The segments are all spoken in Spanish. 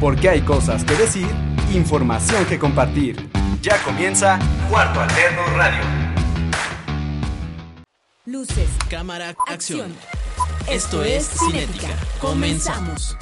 Porque hay cosas que decir, información que compartir. Ya comienza Cuarto Alterno Radio. Luces, cámara, acción. Esto es Cinética. Comenzamos.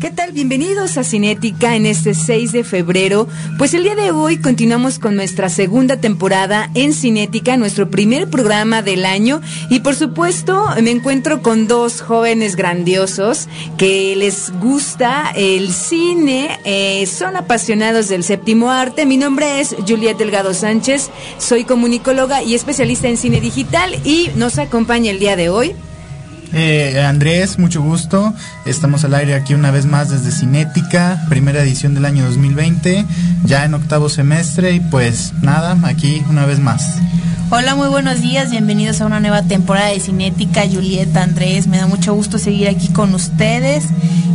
¿Qué tal? Bienvenidos a Cinética en este 6 de febrero. Pues el día de hoy continuamos con nuestra segunda temporada en Cinética, nuestro primer programa del año. Y por supuesto me encuentro con dos jóvenes grandiosos que les gusta el cine, eh, son apasionados del séptimo arte. Mi nombre es Juliet Delgado Sánchez, soy comunicóloga y especialista en cine digital y nos acompaña el día de hoy. Eh, Andrés, mucho gusto. Estamos al aire aquí una vez más desde Cinética, primera edición del año 2020, ya en octavo semestre y pues nada, aquí una vez más. Hola, muy buenos días, bienvenidos a una nueva temporada de Cinética, Julieta, Andrés, me da mucho gusto seguir aquí con ustedes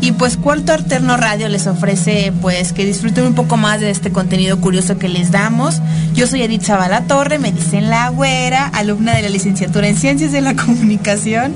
y pues Cuarto Alterno Radio les ofrece pues que disfruten un poco más de este contenido curioso que les damos. Yo soy Edith Zavala Torre, me dicen la güera, alumna de la licenciatura en Ciencias de la Comunicación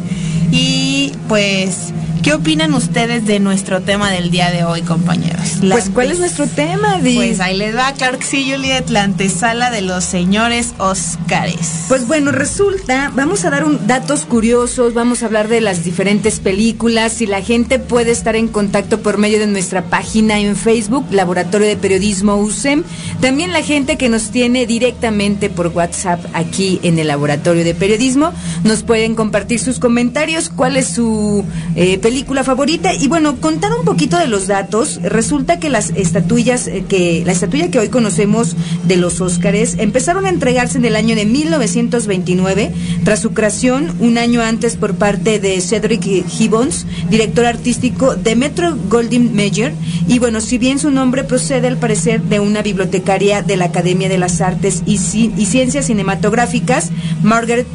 y pues, ¿qué opinan ustedes de nuestro tema del día de hoy, compañeros? pues, ¿cuál es nuestro tema? Pues ahí les va, claro que sí, Juliet, la antesala de los señores Oscares. Pues bueno, resulta, vamos a dar un, datos curiosos, vamos a hablar de las diferentes películas, si la gente puede estar en contacto por medio de nuestra página en Facebook, Laboratorio de Periodismo USEM, también la gente que nos tiene directamente por WhatsApp aquí en el Laboratorio de Periodismo, nos pueden compartir sus comentarios, cuál es su eh, película favorita. Y bueno, contar un poquito de los datos, resulta que las estatuillas, eh, que la estatuilla que hoy conocemos de los Óscares empezaron a entregarse en el año de 1929, tras su creación un año antes por parte de Cedric Gibbons, director artístico de Metro Goldwyn Mayer, y bueno, si bien su nombre procede al parecer de una bibliotecaria de la Academia de las Artes y Ciencias Cinematográficas, Margaret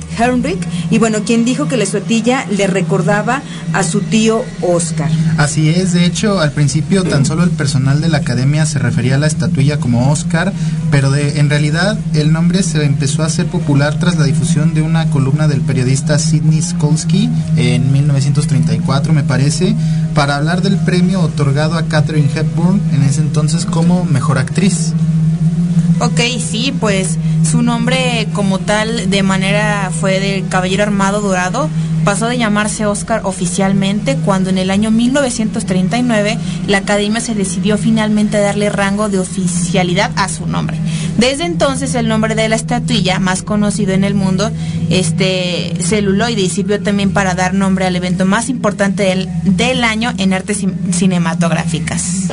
Y bueno, quien dijo que la estatuilla le recordaba a su tío Oscar. Así es, de hecho, al principio tan solo el personal de la academia se refería a la estatuilla como Oscar, pero de, en realidad el nombre se empezó a hacer popular tras la difusión de una columna del periodista Sidney Skolsky en 1934, me parece, para hablar del premio otorgado a Katherine Hepburn en ese entonces como mejor actriz. Ok, sí, pues su nombre como tal de manera fue de Caballero Armado Dorado, pasó de llamarse Oscar oficialmente cuando en el año 1939 la Academia se decidió finalmente darle rango de oficialidad a su nombre. Desde entonces el nombre de la estatuilla más conocido en el mundo, este celuloide, y sirvió también para dar nombre al evento más importante del, del año en artes cinematográficas.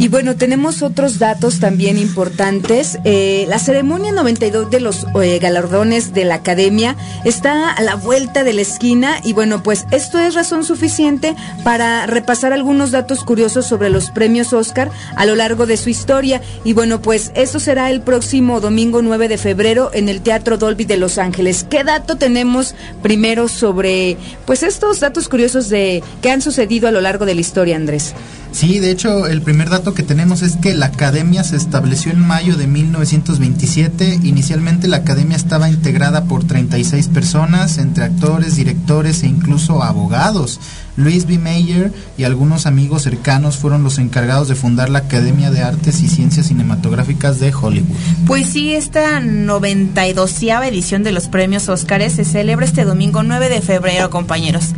Y bueno, tenemos otros datos también importantes. Eh, la ceremonia 92 de los eh, galardones de la Academia está a la vuelta de la esquina y bueno, pues esto es razón suficiente para repasar algunos datos curiosos sobre los premios Oscar a lo largo de su historia. Y bueno, pues esto será el próximo domingo 9 de febrero en el Teatro Dolby de Los Ángeles. ¿Qué dato tenemos primero sobre pues estos datos curiosos de que han sucedido a lo largo de la historia, Andrés? Sí, de hecho, el primer dato que tenemos es que la academia se estableció en mayo de 1927. Inicialmente la academia estaba integrada por 36 personas, entre actores, directores e incluso abogados. Luis B. Mayer y algunos amigos cercanos fueron los encargados de fundar la Academia de Artes y Ciencias Cinematográficas de Hollywood. Pues sí, esta 92 edición de los premios Óscares se celebra este domingo 9 de febrero, compañeros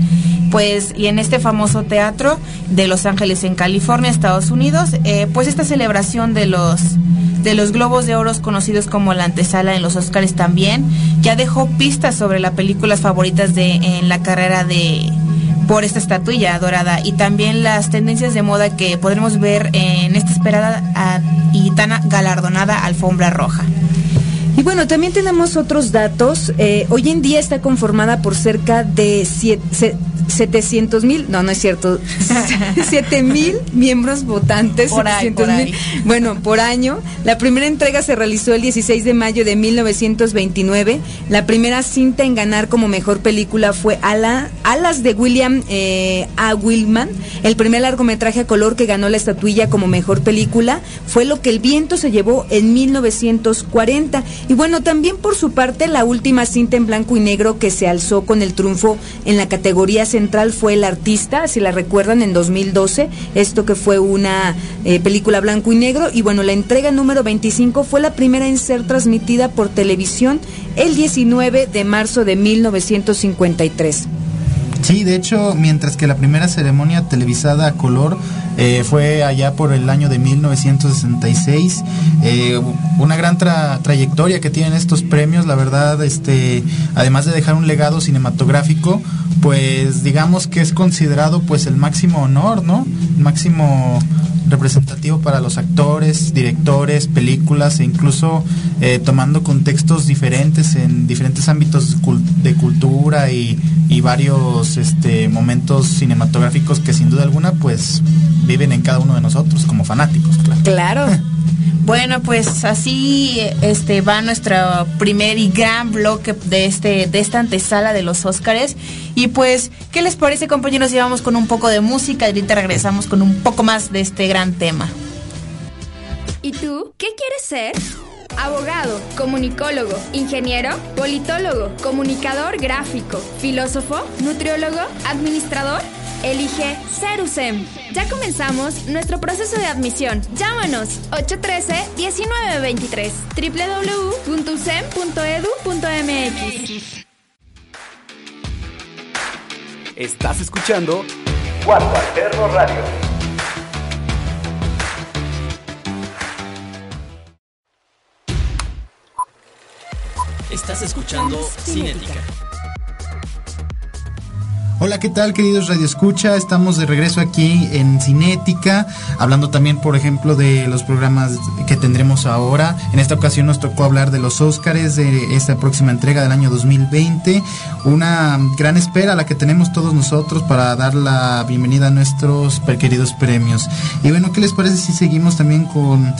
pues y en este famoso teatro de Los Ángeles en California, Estados Unidos, eh, pues esta celebración de los de los globos de oro conocidos como la antesala en los Oscars también ya dejó pistas sobre las películas favoritas de en la carrera de por esta estatuilla dorada y también las tendencias de moda que podremos ver en esta esperada ah, y tan galardonada alfombra roja. Y bueno, también tenemos otros datos. Eh, hoy en día está conformada por cerca de 700 mil, no, no es cierto, 7 mil miembros votantes. Por ahí, por ahí. Bueno, por año. La primera entrega se realizó el 16 de mayo de 1929. La primera cinta en ganar como mejor película fue Ala, Alas de William eh, A. Willman. El primer largometraje a color que ganó la estatuilla como mejor película fue Lo que el viento se llevó en 1940. Y bueno, también por su parte, la última cinta en blanco y negro que se alzó con el triunfo en la categoría central fue El Artista, si la recuerdan, en 2012. Esto que fue una eh, película blanco y negro. Y bueno, la entrega número 25 fue la primera en ser transmitida por televisión el 19 de marzo de 1953. Sí, de hecho, mientras que la primera ceremonia televisada a color eh, fue allá por el año de 1966, eh, una gran trayectoria que tienen estos premios, la verdad, este, además de dejar un legado cinematográfico, pues digamos que es considerado pues el máximo honor, ¿no? El máximo representativo para los actores, directores, películas e incluso eh, tomando contextos diferentes en diferentes ámbitos de cultura y, varios este, momentos cinematográficos que sin duda alguna pues viven en cada uno de nosotros como fanáticos. Claro. Bueno, pues así este va nuestro primer y gran bloque de este de esta antesala de los Óscares y pues ¿qué les parece, compañeros? Llevamos con un poco de música y ahorita regresamos con un poco más de este gran tema. ¿Y tú qué quieres ser? Abogado, comunicólogo, ingeniero, politólogo, comunicador gráfico, filósofo, nutriólogo, administrador Elige Cerusem. Ya comenzamos nuestro proceso de admisión. Llámanos 813-1923 www.usem.edu.mx. Estás escuchando Cuarto Alterno Radio. Estás escuchando Cinética. Hola, ¿qué tal queridos Radio Escucha? Estamos de regreso aquí en Cinética, hablando también, por ejemplo, de los programas que tendremos ahora. En esta ocasión nos tocó hablar de los Óscares de esta próxima entrega del año 2020. Una gran espera a la que tenemos todos nosotros para dar la bienvenida a nuestros queridos premios. Y bueno, ¿qué les parece si seguimos también con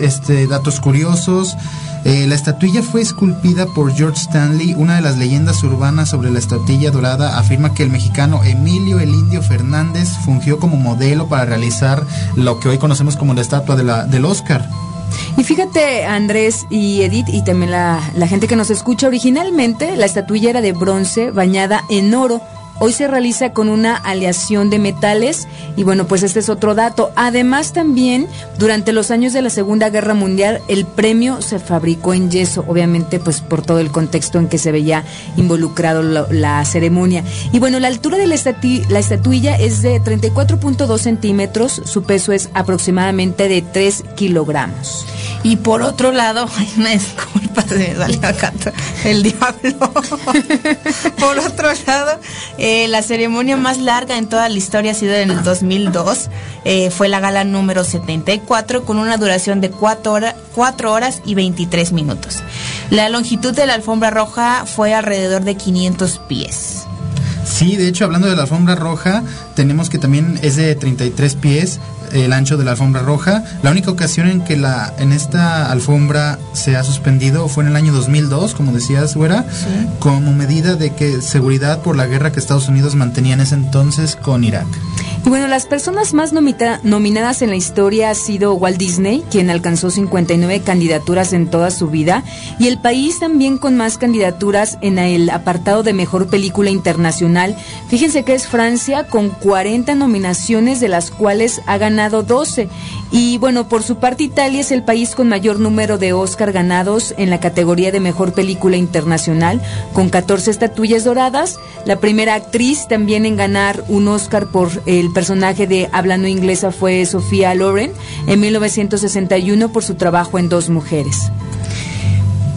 este datos curiosos? Eh, la estatuilla fue esculpida por George Stanley. Una de las leyendas urbanas sobre la estatuilla dorada afirma que el mexicano Emilio el Indio Fernández fungió como modelo para realizar lo que hoy conocemos como la estatua de la, del Oscar. Y fíjate, Andrés y Edith, y también la, la gente que nos escucha, originalmente la estatuilla era de bronce bañada en oro Hoy se realiza con una aleación de metales y bueno, pues este es otro dato. Además también durante los años de la Segunda Guerra Mundial el premio se fabricó en yeso, obviamente pues por todo el contexto en que se veía involucrado la, ceremonia. Y bueno, la altura de la, la estatuilla es de 34.2 centímetros, su peso es aproximadamente de 3 kilogramos. Y por otro lado, hay una disculpa, se me salió acá el diablo. por otro lado, eh, la ceremonia más larga en toda la historia ha sido en el 2002. Eh, fue la gala número 74 con una duración de 4, horas y 23 minutos. La longitud de la alfombra roja fue alrededor de 500 pies. Sí, de hecho, hablando de la alfombra roja, tenemos que también es de 33 pies el ancho de la alfombra roja. La única ocasión en que la en esta alfombra se ha suspendido fue en el año 2002, como decías, Güera, como medida de que seguridad por la guerra que Estados Unidos mantenía en ese entonces con Irak. Y bueno, las personas más nominadas en la historia ha sido Walt Disney, quien alcanzó 59 candidaturas en toda su vida, y el país también con más candidaturas en el apartado de mejor película internacional. Fíjense que es Francia con 40 nominaciones, de las cuales ha ganado 12. Y bueno, por su parte Italia es el país con mayor número de Oscar ganados en la categoría de mejor película internacional, con 14 estatuillas doradas. La primera actriz también en ganar un Oscar por el personaje de hablando inglesa fue Sofía Loren en 1961 por su trabajo en Dos Mujeres.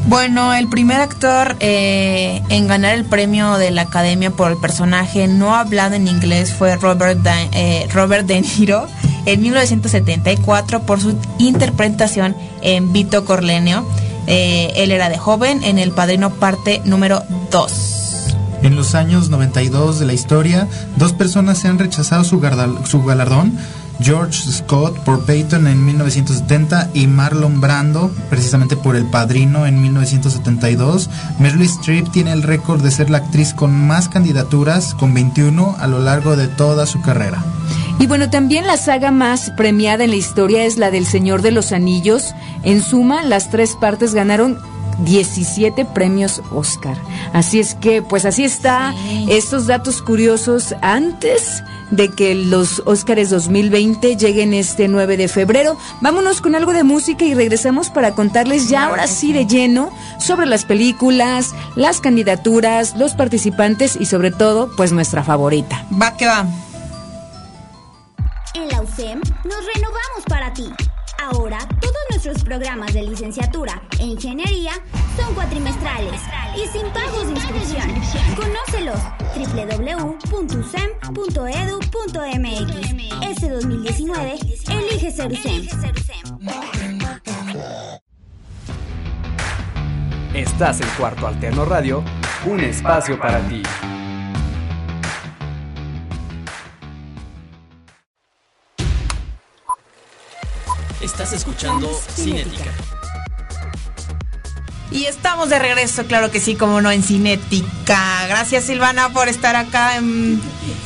Bueno, el primer actor eh, en ganar el premio de la Academia por el personaje no hablado en inglés fue Robert de, eh, Niro en 1974 por su interpretación en Vito Corlenio. Eh, él era de joven en El Padrino parte número 2. En los años 92 de la historia, dos personas se han rechazado su, galardón George Scott por Peyton en 1970 y Marlon Brando precisamente por El Padrino en 1972. Meryl Streep tiene el récord de ser la actriz con más candidaturas, con 21 a lo largo de toda su carrera. Y bueno, también la saga más premiada en la historia es la del Señor de los Anillos. En suma, las tres partes ganaron 17 premios Oscar. Así es que, pues así está estos datos curiosos antes de que los Óscares 2020 lleguen este 9 de febrero. Vámonos con algo de música y regresamos para contarles ya ahora sí de lleno sobre las películas, las candidaturas, los participantes y sobre todo, pues nuestra favorita. Va que va. En la UCEM nos renovamos para ti. Ahora, todos nuestros programas de licenciatura e ingeniería son cuatrimestrales y sin pagos de inscripción. Conócelos www.ucem.edu.mx. Este 2019, elige ser UCEM. Estás en Cuarto Alterno Radio, un espacio para ti. Estás escuchando Cinética. Y estamos de regreso, claro que sí, como no, en Cinética. Gracias Silvana por estar acá en,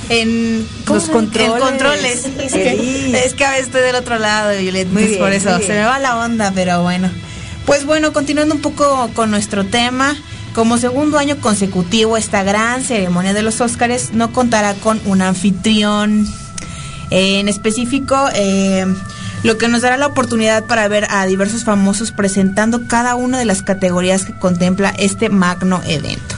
en los controles. controles. Es, que, a veces estoy del otro lado, Juliet, muy por eso se me va la onda, pero bueno. Pues bueno, continuando un poco con nuestro tema, como segundo año consecutivo, esta gran ceremonia de los Óscares no contará con un anfitrión. en específico, eh, lo que nos dará la oportunidad para ver a diversos famosos presentando cada una de las categorías que contempla este magno evento.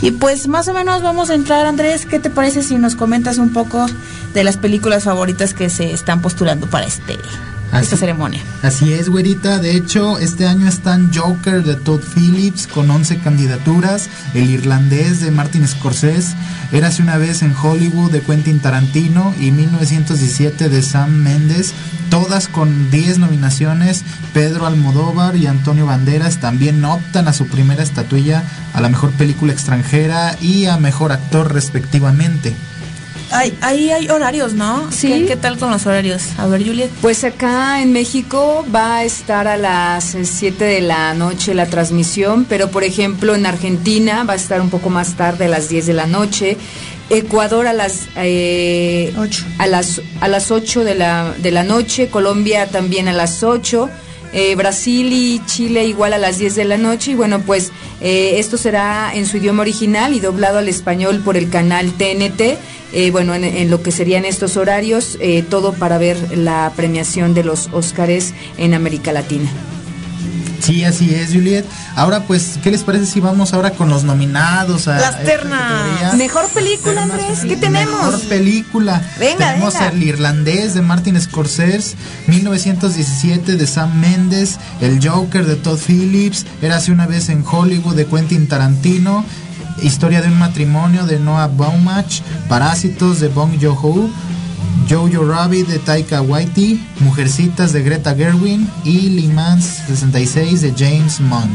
Y pues más o menos vamos a entrar, Andrés, ¿qué te parece si nos comentas un poco de las películas favoritas que se están postulando para este esta ceremonia. Así es, güerita. De hecho, este año están Joker de Todd Phillips con 11 candidaturas, El Irlandés de Martin Scorsese, Érase una vez en Hollywood de Quentin Tarantino y 1917 de Sam Mendes, todas con 10 nominaciones. Pedro Almodóvar y Antonio Banderas también optan a su primera estatuilla a la mejor película extranjera y a mejor actor respectivamente ahí hay horarios, ¿no? Sí. ¿Qué, tal con los horarios? A ver, Juliet. Pues acá en México va a estar a las 7 de la noche la transmisión, pero por ejemplo en Argentina va a estar un poco más tarde, a las 10 de la noche. Ecuador a las eh, a las a las 8 de la, de la noche, Colombia también a las 8. Eh, Brasil y Chile igual a las 10 de la noche y bueno pues eh, esto será en su idioma original y doblado al español por el canal TNT eh, bueno, en, lo que serían estos horarios, eh, todo para ver la premiación de los Óscares en América Latina. Sí, así es, Juliet. Ahora, pues, ¿qué les parece si vamos ahora con los nominados a las ternas? Mejor película, Andrés, ¿qué tenemos? Mejor película. Venga, tenemos El Irlandés de Martin Scorsese, 1917 de Sam Mendes, El Joker de Todd Phillips, Érase una vez en Hollywood de Quentin Tarantino, Historia de un matrimonio de Noah Baumbach, Parásitos de Bong Joon-ho, Jojo Rabbit de Taika Waititi, Mujercitas de Greta Gerwin y Le Mans 66 de James Monk.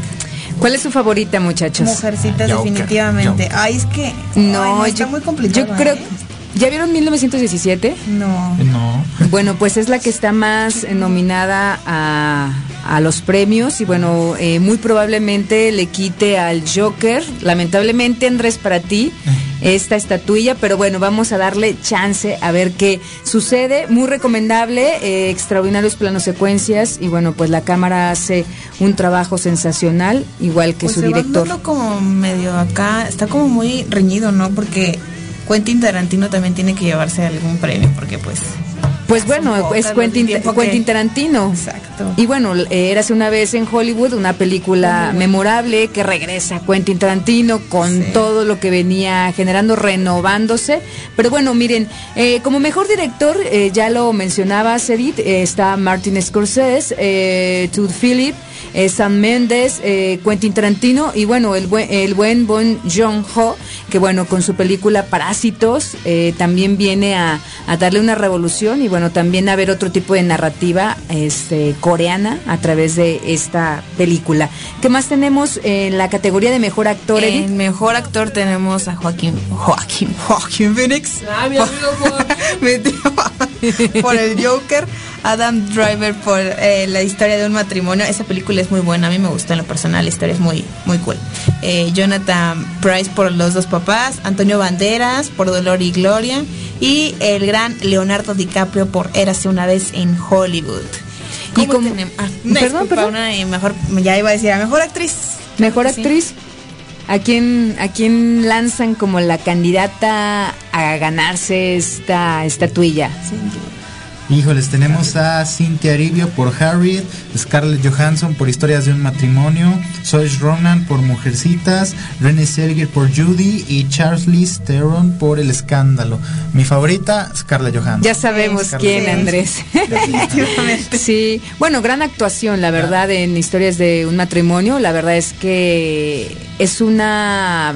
¿Cuál es su favorita, muchachos? Mujercitas, definitivamente. Ay, es que. No, está muy complicado. Yo creo. ¿eh? ¿Ya vieron 1917? No. No. Bueno, pues es la que está más nominada a, a los premios y bueno, eh, muy probablemente le quite al Joker. Lamentablemente, Andrés, para ti, esta estatuilla, pero bueno, vamos a darle chance a ver qué sucede. Muy recomendable, eh, extraordinarios planos secuencias y bueno, pues la cámara hace un trabajo sensacional, igual que Pues su se director. como medio acá, está como muy reñido, ¿no? Porque Quentin Tarantino también tiene que llevarse algún premio, porque pues... Pues bueno, es Quentin, que- Tarantino. Exacto. Y bueno, eh, érase una vez en Hollywood, una película memorable que regresa Quentin Tarantino con Sí. todo lo que venía generando, renovándose. Pero bueno, miren, eh, como mejor director, eh, ya lo mencionaba Edith, eh, está Martin Scorsese, eh, Todd Phillips, eh, Sam Mendes, eh, Quentin Tarantino y bueno, el buen, el buen Bon Joon-ho, que bueno, con su película Parásitos eh, también viene a a darle una revolución y bueno, también a ver otro tipo de narrativa este, coreana a través de esta película. ¿Qué más tenemos en la categoría de mejor actor? En mejor actor tenemos a Joaquín Joaquín Joaquín Phoenix. Ah, mi amigo por el Joker, Adam Driver por eh, la historia de un matrimonio. Esa película es muy buena, a mí me gustó en lo personal, la historia es muy, muy cool. Eh, Jonathan Price por Los dos papás, Antonio Banderas por Dolor y Gloria y el gran Leonardo DiCaprio por Érase una vez en Hollywood. Y ¿Cómo como- tenemos? Ah, Perdón, disculpa, perdón. una, eh, mejor, ya iba a decir, a mejor actriz. Mejor Sí. actriz. ¿A quién, ¿A quién lanzan como la candidata a ganarse esta estatuilla? Híjoles, tenemos a Cynthia Aribio por Harriet, Scarlett Johansson por Historias de un matrimonio, Saoirse Ronan por Mujercitas, Renée Zellweger por Judy y Charlize Theron por El Escándalo. Mi favorita, Scarlett Johansson. Ya sabemos Scarlett quién, Johansson. Andrés. Definitivamente. Sí, bueno, gran actuación, la verdad, en historias de un matrimonio. La verdad es que es una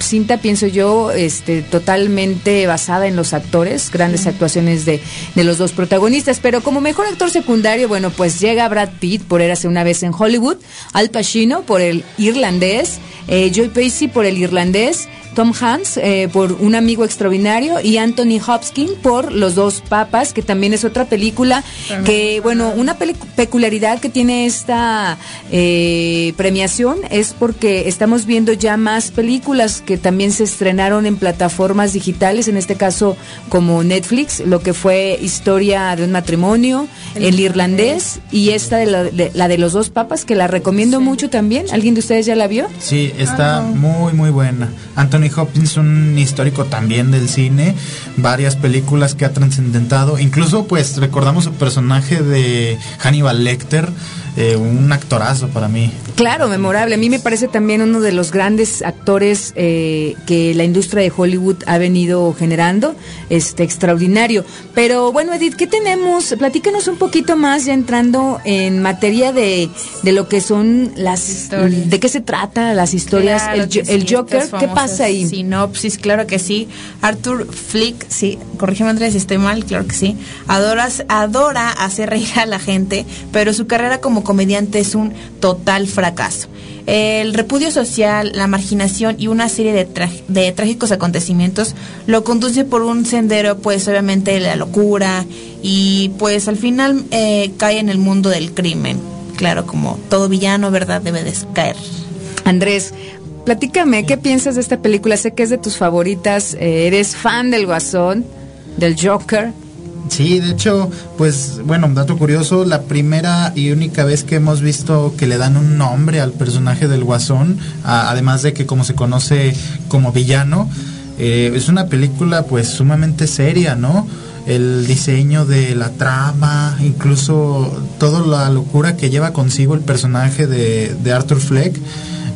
cinta, pienso yo, este, totalmente basada en los actores, grandes actuaciones de, de los dos protagonistas. Pero como mejor actor secundario, bueno, pues llega Brad Pitt por Érase una vez en Hollywood, Al Pacino por el irlandés, eh, Joy Pacey por el irlandés. Tom Hanks eh, por Un amigo extraordinario y Anthony Hopkins por Los dos papas, que también es otra película que, bueno, una peculiaridad que tiene esta eh, premiación es porque estamos viendo ya más películas que también se estrenaron en plataformas digitales, en este caso como Netflix, lo que fue Historia de un matrimonio, El, irlandés y esta de la, de la de los dos papas, que la recomiendo mucho también. ¿Alguien de ustedes ya la vio? Sí, está muy muy buena. Anthony Hopkins, un histórico también del cine, varias películas que ha trascendentado, incluso pues recordamos su personaje de Hannibal Lecter, eh, un actorazo para mí. Claro, memorable. A mí me parece también uno de los grandes actores eh, que la industria de Hollywood ha venido generando, este extraordinario. Pero bueno, Edith, ¿qué tenemos? Platícanos un poquito más ya entrando en materia de, de lo que son las Historias. de qué se trata las historias, Claro el, sí, Joker, ¿qué pasa ahí? Sinopsis, claro que sí. Arthur Flick, sí, corrígeme Andrés si estoy mal, claro que sí. Adora, adora hacer reír a la gente, pero su carrera como comediante es un total fracaso. El repudio social, la marginación y una serie de, de trágicos acontecimientos lo conduce por un sendero, pues obviamente de la locura y pues al final eh, cae en el mundo del crimen. Claro, como todo villano, ¿verdad? Debe de caer. Andrés, platícame, ¿qué piensas de esta película? Sé que es de tus favoritas, eh, eres fan del Guasón, del Joker. Sí, de hecho, pues bueno, dato curioso, la primera y única vez que hemos visto que le dan un nombre al personaje del Guasón, además de que como se conoce como villano, eh, es una película pues sumamente seria, ¿no? El diseño de la trama, incluso toda la locura que lleva consigo el personaje de Arthur Fleck,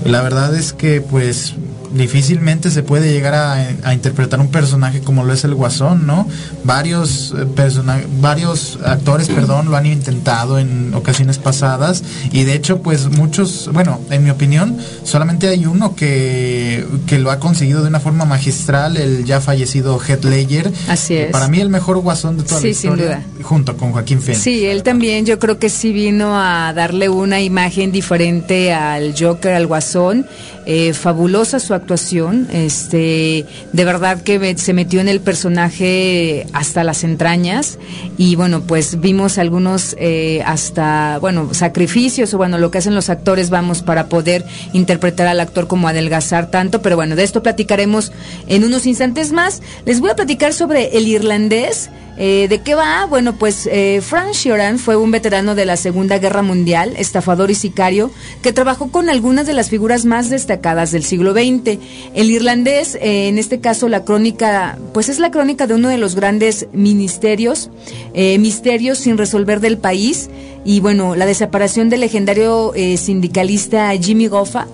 la verdad es que pues difícilmente se puede llegar a, a interpretar un personaje como lo es el Guasón, ¿no? Varios eh, persona- varios actores, perdón, lo han intentado en ocasiones pasadas y de hecho, pues muchos, bueno, en mi opinión, solamente hay uno que, que lo ha conseguido de una forma magistral, el ya fallecido Heath Ledger. Así es. Para mí el mejor Guasón de toda Sí, la sin historia, duda. junto con Joaquín Phoenix. Sí, él también yo creo que sí vino a darle una imagen diferente al Joker, al Guasón. Eh, fabulosa su actuación, este, de verdad que se metió en el personaje hasta las entrañas y bueno, pues vimos algunos eh, hasta, bueno, sacrificios o bueno, lo que hacen los actores, vamos, para poder interpretar al actor como adelgazar tanto, pero bueno, de esto platicaremos en unos instantes más. Les voy a platicar sobre el irlandés. Eh, ¿De qué va? Bueno, pues eh, Frank Sheeran fue un veterano de la Segunda Guerra Mundial, estafador y sicario, que trabajó con algunas de las figuras más destacadas del siglo XX. El irlandés, eh, en este caso la crónica, pues es la crónica de uno de los grandes ministerios, eh, misterios sin resolver del país, y bueno, la desaparición del legendario eh, sindicalista Jimmy Goffa,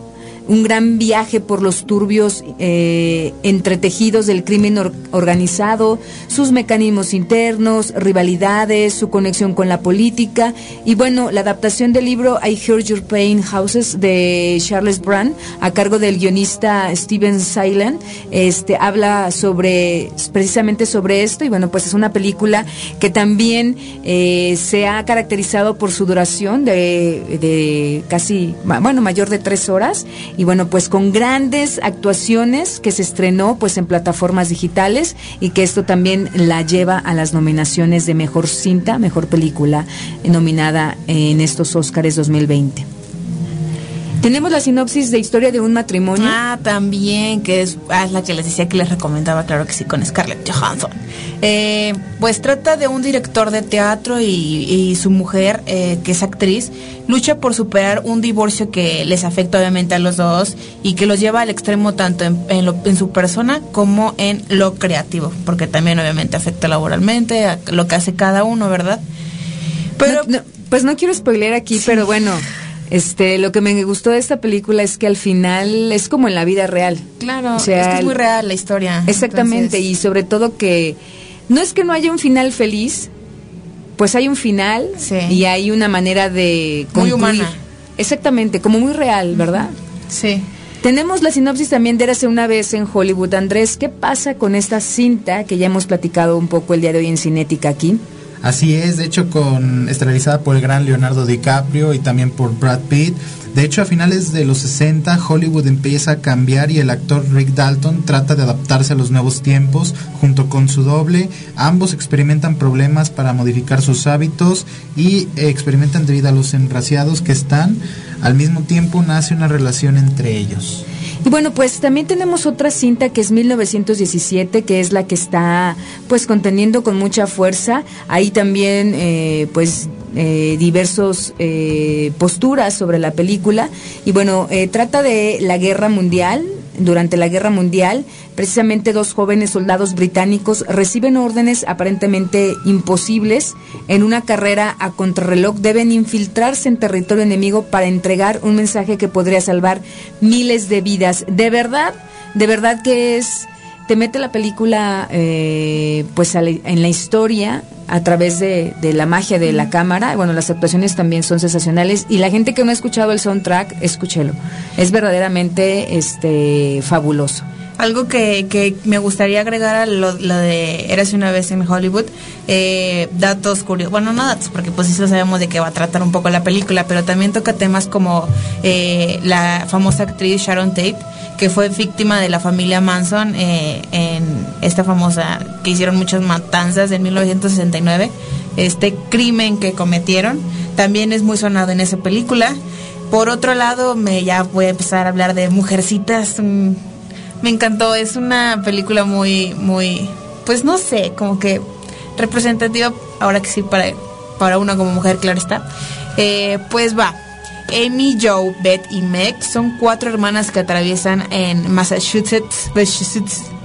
un gran viaje por los turbios eh, entretejidos del crimen organizado, sus mecanismos internos, rivalidades, su conexión con la política. Y bueno, la adaptación del libro I Heard Your Pain Houses de Charles Brand a cargo del guionista Steven Silent, este habla sobre precisamente sobre esto. Y bueno, pues es una película que también eh, se ha caracterizado por su duración de, de casi, bueno, mayor de tres horas y bueno, pues con grandes actuaciones que se estrenó pues en plataformas digitales y que esto también la lleva a las nominaciones de mejor cinta, mejor película eh, nominada en estos Óscares 2020. Tenemos la sinopsis de Historia de un matrimonio. Ah, también, que es, ah, la que les decía que les recomendaba, claro que sí, con Scarlett Johansson. Eh, pues trata de un director de teatro y, su mujer, eh, que es actriz, lucha por superar un divorcio que les afecta obviamente a los dos y que los lleva al extremo tanto en, en, su persona como en lo creativo, porque también obviamente afecta laboralmente a lo que hace cada uno, ¿verdad? Pero, pues no quiero spoiler aquí, pero bueno. Este, lo que me gustó de esta película es que al final es como en la vida real. Claro, es, muy real la historia. Exactamente, y sobre todo que no es que no haya un final feliz, pues hay un final y hay una manera de concluir. Muy humana. Exactamente, como muy real, ¿verdad? Sí. Tenemos la sinopsis también de Érase una vez en Hollywood. Andrés, ¿qué pasa con esta cinta que ya hemos platicado un poco el día de hoy en Cinética aquí? Así es, de hecho con estelarizada por el gran Leonardo DiCaprio y también por Brad Pitt. De hecho, a finales de los 60 Hollywood empieza a cambiar y el actor Rick Dalton trata de adaptarse a los nuevos tiempos junto con su doble. Ambos experimentan problemas para modificar sus hábitos y experimentan debido a los enraciados que están. Al mismo tiempo nace una relación entre ellos. Y bueno, pues también tenemos otra cinta que es 1917, que es la que está pues conteniendo con mucha fuerza. Ahí también eh, pues eh, diversos eh, posturas sobre la película. Y bueno, eh, trata de la guerra mundial, durante la guerra mundial, precisamente dos jóvenes soldados británicos reciben órdenes aparentemente imposibles. En una carrera a contrarreloj deben infiltrarse en territorio enemigo para entregar un mensaje que podría salvar miles de vidas. De verdad, de verdad que es te mete la película eh, pues en la historia a través de, de, la magia de la cámara. Bueno, las actuaciones también son sensacionales y la gente que no ha escuchado el soundtrack, escúchelo. Es verdaderamente este fabuloso. Algo que, que me gustaría agregar a lo, de Eras una vez en Hollywood, eh, datos curiosos, bueno, no datos, porque pues eso sabemos de qué va a tratar un poco la película, pero también toca temas como eh, la famosa actriz Sharon Tate, que fue víctima de la familia Manson eh, en esta famosa, que hicieron muchas matanzas en 1969, este crimen que cometieron, también es muy sonado en esa película. Por otro lado, me ya voy a empezar a hablar de Mujercitas. Mm, me encantó, es una película muy, muy, pues no sé, como que representativa, ahora que sí, para, para una como mujer, claro está. Eh, pues va. Amy, Joe, Beth y Meg son cuatro hermanas que atraviesan en Massachusetts, Massachusetts,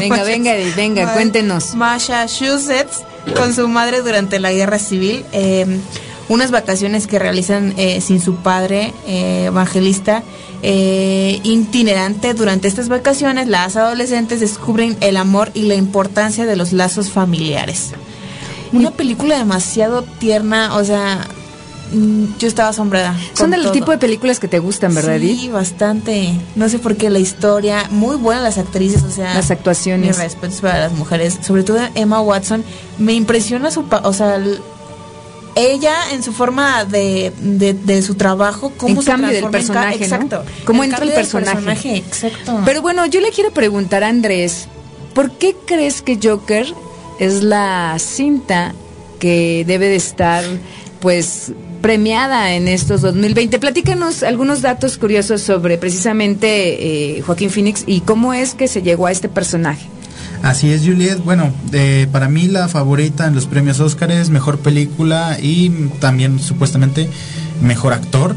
venga, venga, venga, cuéntenos. Massachusetts con su madre durante la guerra civil. Eh, unas vacaciones que realizan eh, sin su padre eh, evangelista eh, itinerante. Durante estas vacaciones, las adolescentes descubren el amor y la importancia de los lazos familiares. Una película demasiado tierna, o sea, mm, yo estaba asombrada. Son del tipo de películas que te gustan, ¿verdad, Sí, bastante. No sé por qué la historia, muy buena las actrices, o sea, las actuaciones. Mi respeto para las mujeres, sobre todo Emma Watson, me impresiona su, o sea, ella en su forma de, de, su trabajo, cómo se cambio del personaje, exacto, cómo entra el personaje. exacto. Pero bueno, yo le quiero preguntar a Andrés, ¿por qué crees que Joker es la cinta que debe de estar, pues, premiada en estos 2020. Platícanos algunos datos curiosos sobre precisamente eh, Joaquín Phoenix y cómo es que se llegó a este personaje. Así es, Juliet. Bueno, para mí la favorita en los premios Óscar es mejor película y también supuestamente mejor actor.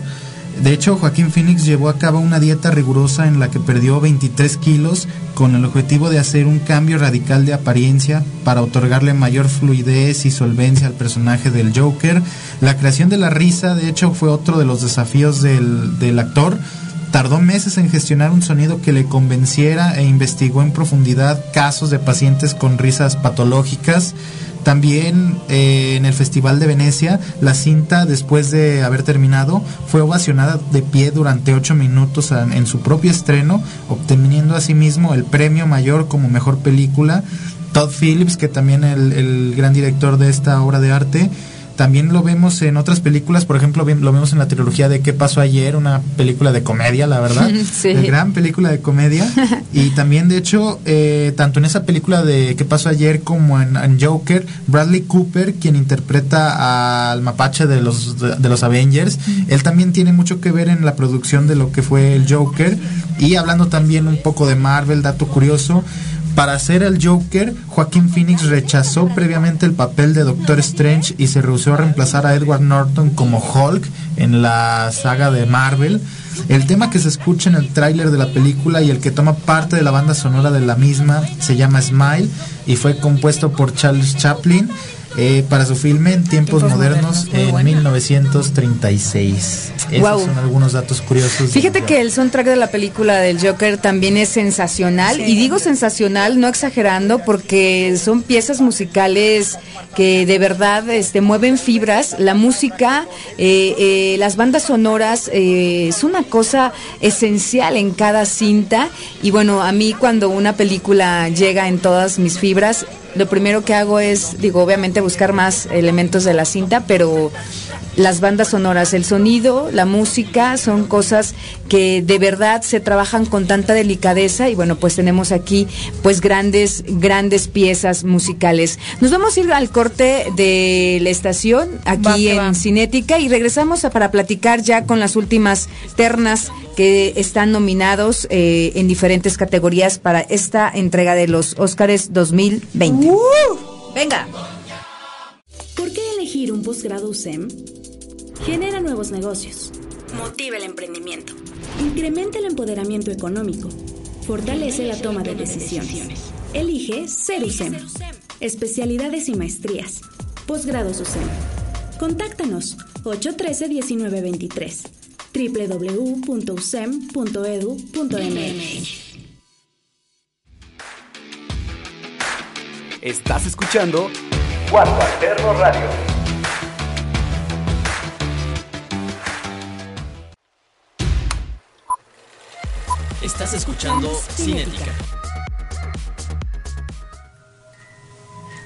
De hecho, Joaquín Phoenix llevó a cabo una dieta rigurosa en la que perdió 23 kilos con el objetivo de hacer un cambio radical de apariencia para otorgarle mayor fluidez y solvencia al personaje del Joker. La creación de la risa, de hecho, fue otro de los desafíos del actor. Tardó meses en gestionar un sonido que le convenciera e investigó en profundidad casos de pacientes con risas patológicas. También eh, en el Festival de Venecia, la cinta, después de haber terminado, fue ovacionada de pie durante ocho minutos en, su propio estreno, obteniendo asimismo el premio mayor como mejor película. Todd Phillips, que también el, el gran director de esta obra de arte, también lo vemos en otras películas, por ejemplo, lo vemos en la trilogía de ¿Qué pasó ayer? Una película de comedia, la verdad. Sí. Gran película de comedia. y también, de hecho, eh, tanto en esa película de ¿Qué pasó ayer? como en, en Joker, Bradley Cooper, quien interpreta al mapache de los, de, de los Avengers, él también tiene mucho que ver en la producción de lo que fue el Joker. Y hablando también un poco de Marvel, dato curioso, para hacer el Joker, Joaquín Phoenix rechazó previamente el papel de Doctor Strange y se rehusó a reemplazar a Edward Norton como Hulk en la saga de Marvel. El tema que se escucha en el tráiler de la película y el que toma parte de la banda sonora de la misma se llama Smile y fue compuesto por Charles Chaplin eh, para su filme en tiempos, Tiempos modernos, modernos, en buena. 1936. Esos son algunos datos curiosos. Fíjate que el soundtrack de la película del Joker también es sensacional. Y digo sensacional, no exagerando, porque son piezas musicales que de verdad este, mueven fibras. La música, eh, eh, las bandas sonoras, eh, es una cosa esencial en cada cinta. Y bueno, a mí cuando una película llega en todas mis fibras, lo primero que hago es, digo, obviamente buscar más elementos de la cinta, pero las bandas sonoras, el sonido, la música, son cosas que de verdad se trabajan con tanta delicadeza y bueno, pues tenemos aquí pues grandes, grandes piezas musicales. Nos vamos a ir al corte de la estación aquí Va, en va. Cinética y regresamos a- para platicar ya con las últimas ternas que están nominados eh, en diferentes categorías para esta entrega de los Óscares 2020. Venga. ¿Por qué elegir un posgrado USEM? Genera nuevos negocios. Motiva el emprendimiento. Incrementa el empoderamiento económico. Fortalece la toma de decisiones. Elige ser USEM. Especialidades y maestrías. Posgrados USEM. Contáctanos 813-1923 www.usem.edu.mx Estás escuchando Cuarto Alterno Radio. Estás escuchando Cinética.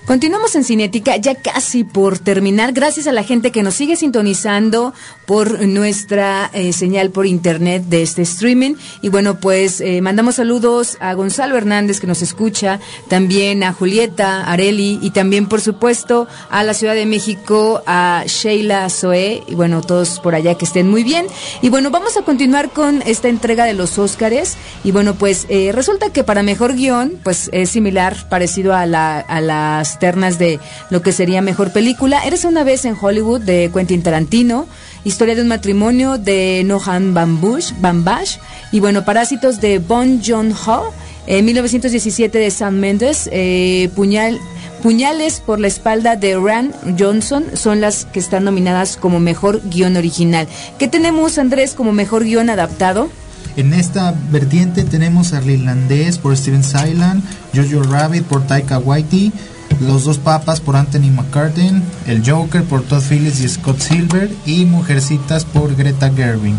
Continuamos en Cinética, ya casi por terminar. Gracias a la gente que nos sigue sintonizando por nuestra eh, señal por internet de este streaming. Y bueno, pues eh, mandamos saludos a Gonzalo Hernández que nos escucha, también a Julieta Areli y también, por supuesto, a la Ciudad de México, a Sheila Zoe. Y bueno, todos por allá que estén muy bien. Y bueno, vamos a continuar con esta entrega de los Óscares. Y bueno, pues eh, resulta que para mejor guion, pues es similar, parecido a, la, a las ternas de lo que sería mejor película. Eres una vez en Hollywood de Quentin Tarantino. Historia de un matrimonio de Nohan Bambush, Bambash. Y bueno, Parásitos de Bon Joon-ho. En 1917 de Sam Mendes. eh, Puñal. Puñales por la espalda de Ran Johnson son las que están nominadas como mejor guion original. ¿Qué tenemos, Andrés, como mejor guion adaptado? En esta vertiente tenemos al irlandés por Steven Silan, Jojo Rabbit por Taika Waititi, Los dos papas por Anthony McCartney, El Joker por Todd Phillips y Scott Silver y Mujercitas por Greta Gerwig.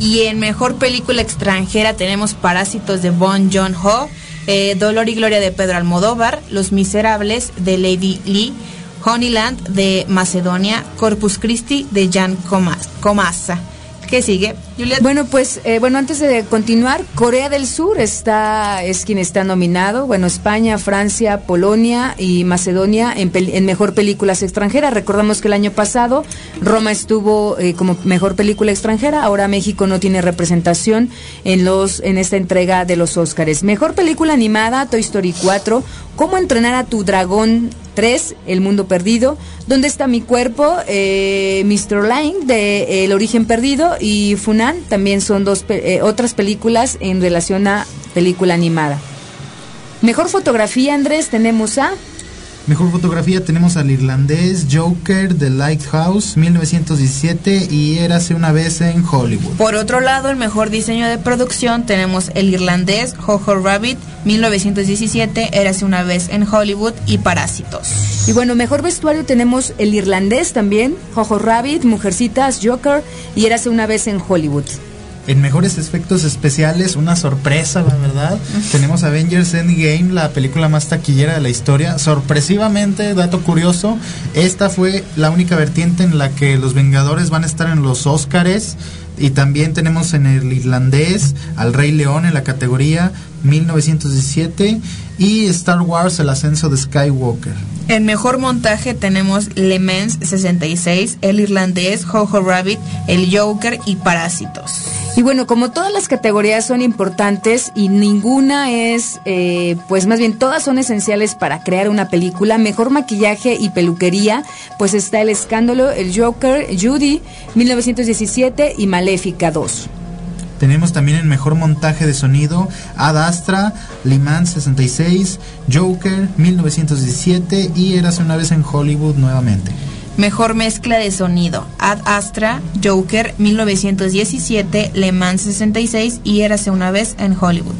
Y en mejor película extranjera tenemos Parásitos de Bon Joon-ho, eh, Dolor y Gloria de Pedro Almodóvar, Los Miserables de Lady Lee, Honeyland de Macedonia, Corpus Christi de Jan Comas- Comasa. ¿Qué sigue? Bueno, pues, eh, bueno, antes de continuar, Corea del Sur está, es quien está nominado. Bueno, España, Francia, Polonia y Macedonia en, en mejor películas extranjeras. Recordamos que el año pasado Roma estuvo eh, como mejor película extranjera. Ahora México no tiene representación en los, en esta entrega de los Óscares. Mejor película animada, Toy Story 4. ¿Cómo entrenar a tu dragón 3, El Mundo Perdido, ¿Dónde está mi cuerpo? Eh, Mr. Line de El Origen Perdido y También son dos eh, otras películas en relación a película animada. Mejor fotografía, Andrés, tenemos a Mejor fotografía tenemos al irlandés Joker The Lighthouse 1917 y Érase una vez en Hollywood. Por otro lado, el mejor diseño de producción tenemos el irlandés Jojo Rabbit 1917, Érase una vez en Hollywood y Parásitos. Y bueno, mejor vestuario tenemos el irlandés también, Jojo Rabbit, Mujercitas, Joker y Érase una vez en Hollywood. En mejores efectos especiales, una sorpresa, la verdad. Tenemos Avengers Endgame, la película más taquillera de la historia. Sorpresivamente, dato curioso, esta fue la única vertiente en la que los Vengadores van a estar en los Óscares. Y también tenemos en el irlandés al Rey León en la categoría 1917 y Star Wars El ascenso de Skywalker. En mejor montaje tenemos Le Mans 66, el irlandés Jojo Rabbit, el Joker y Parásitos. Y bueno, como todas las categorías son importantes y ninguna es, eh, pues más bien todas son esenciales para crear una película, mejor maquillaje y peluquería, pues está El Escándalo, El Joker, Judy, 1917 y Maléfica 2. Tenemos también en mejor montaje de sonido Ad Astra, Le Mans 66, Joker 1917 y Érase una vez en Hollywood nuevamente. Mejor mezcla de sonido, Ad Astra, Joker 1917, Le Mans 66 y Érase una vez en Hollywood.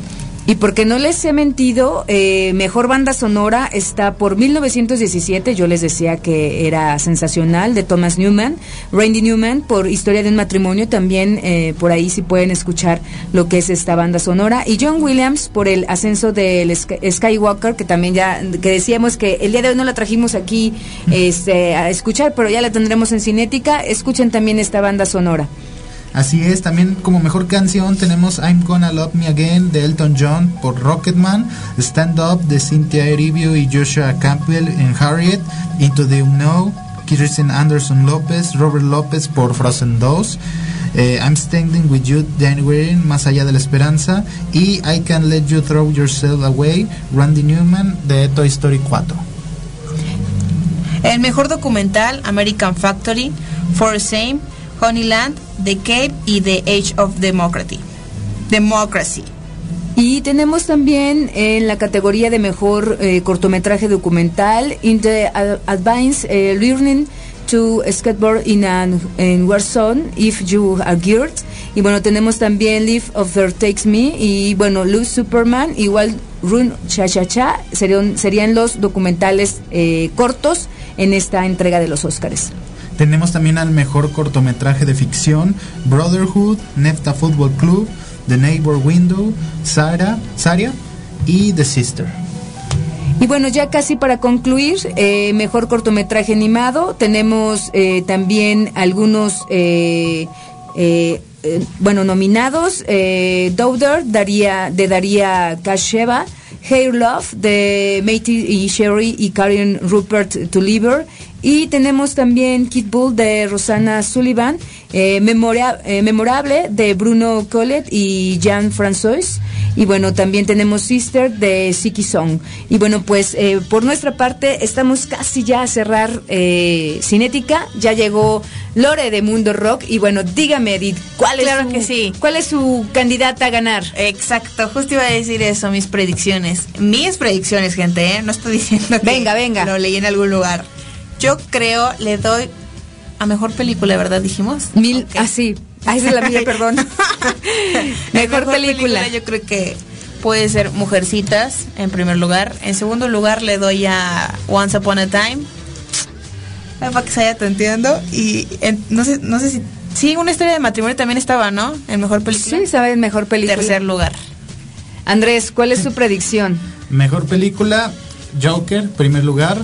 Y porque no les he mentido, eh, mejor banda sonora está por 1917, yo les decía que era sensacional, de Thomas Newman, Randy Newman por Historia de un matrimonio, también eh, por ahí sí pueden escuchar lo que es esta banda sonora, y John Williams por el ascenso del Sky- Skywalker, que también ya, que decíamos que el día de hoy no la trajimos aquí este, a escuchar, pero ya la tendremos en Cinética, escuchen también esta banda sonora. Así es, también como mejor canción tenemos I'm Gonna Love Me Again de Elton John por Rocketman, Stand Up de Cynthia Erivo y Joshua Campbell en Harriet, Into the Unknown, Kirsten Anderson López, Robert López por Frozen 2, eh, I'm Standing With You, Danny Warren, Más Allá de la Esperanza y I Can't Let You Throw Yourself Away, Randy Newman de Toy Story 4. El mejor documental, American Factory, For Same, Honeyland, The Cape y The Age of Democracy. Democracy. Y tenemos también en la categoría de mejor eh, cortometraje documental, In the Ad- Advance eh, Learning to Skateboard in an in Warzone, If You Are Geared. Y bueno, tenemos también Live of There Takes Me y bueno, Lose Superman, igual Run Cha Cha Cha, serían, serían los documentales eh, cortos en esta entrega de los Óscares. Tenemos también al mejor cortometraje de ficción, Brotherhood, Nefta Football Club, The Neighbor Window, Sara, Saria y The Sister. Y bueno, ya casi para concluir, eh, mejor cortometraje animado, tenemos eh, también algunos, eh, eh, bueno, nominados, eh, Daughter, de Daría Kasheva, Hair Love, de Matey y Sherry y Karen Rupert Tulliver, y tenemos también Kid Bull de Rosana Sullivan, eh, memoria- eh, Memorable de Bruno Collet y Jean François. Y bueno, también tenemos Sister de Siki Song. Y bueno, pues eh, por nuestra parte estamos casi ya a cerrar eh, Cinética. Ya llegó Lore de Mundo Rock. Y bueno, dígame, Edith, ¿cuál es, Claro su, que sí. ¿cuál es su candidata a ganar? Exacto, justo iba a decir eso, mis predicciones. Mis predicciones, gente, ¿eh? No estoy diciendo que Venga, venga. lo leí en algún lugar. Yo creo, le doy a mejor película, ¿verdad? Dijimos. Mil, Ok. así. Ah, esa es la mía, perdón. mejor, película. Yo creo que puede ser Mujercitas en primer lugar. En segundo lugar le doy a Once Upon a Time. Ay, Para que se vaya tanteando. Y en- no sé, no sé si. Sí, una historia de matrimonio también estaba, ¿no? En mejor película. Sí, sabes, mejor película. Tercer lugar. Andrés, ¿cuál es su predicción? Mejor película, Joker, primer lugar.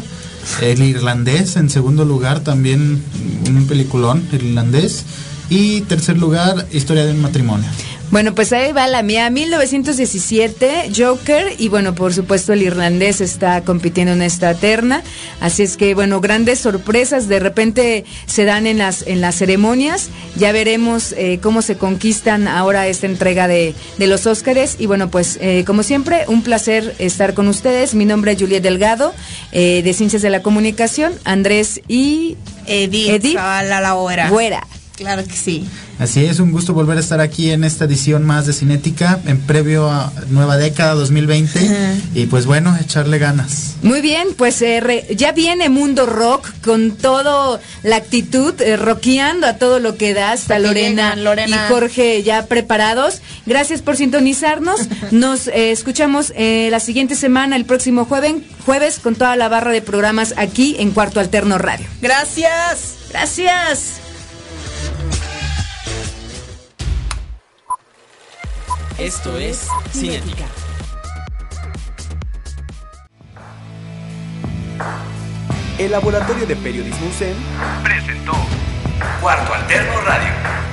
El irlandés, en segundo lugar, también un peliculón irlandés. Y tercer lugar, Historia de un matrimonio. Bueno, pues ahí va la mía. 1917, Joker. Y bueno, por supuesto, el irlandés está compitiendo en esta terna. Así es que, bueno, grandes sorpresas de repente se dan en las, en las ceremonias. Ya veremos eh, cómo se conquistan ahora esta entrega de, de los Óscares. Y bueno, pues, eh, como siempre, un placer estar con ustedes. Mi nombre es Juliet Delgado, eh, de Ciencias de la Comunicación. Andrés y Edith, Edith Zavala la hora. Güera. Claro que sí. Así es, un gusto volver a estar aquí en esta edición más de Cinética, en previo a Nueva Década 2020. Y pues bueno, echarle ganas. Muy bien, pues eh, re- ya viene Mundo Rock con todo la actitud, eh, rockeando a todo lo que da. Porque Lorena, llegan, Lorena. y Jorge ya preparados. Gracias por sintonizarnos. Nos eh, escuchamos eh, la siguiente semana, el próximo jueves, jueves, con toda la barra de programas aquí en Cuarto Alterno Radio. Gracias. Gracias. Esto es Cinética. El Laboratorio de Periodismo UCEM presentó Cuarto Alterno Radio.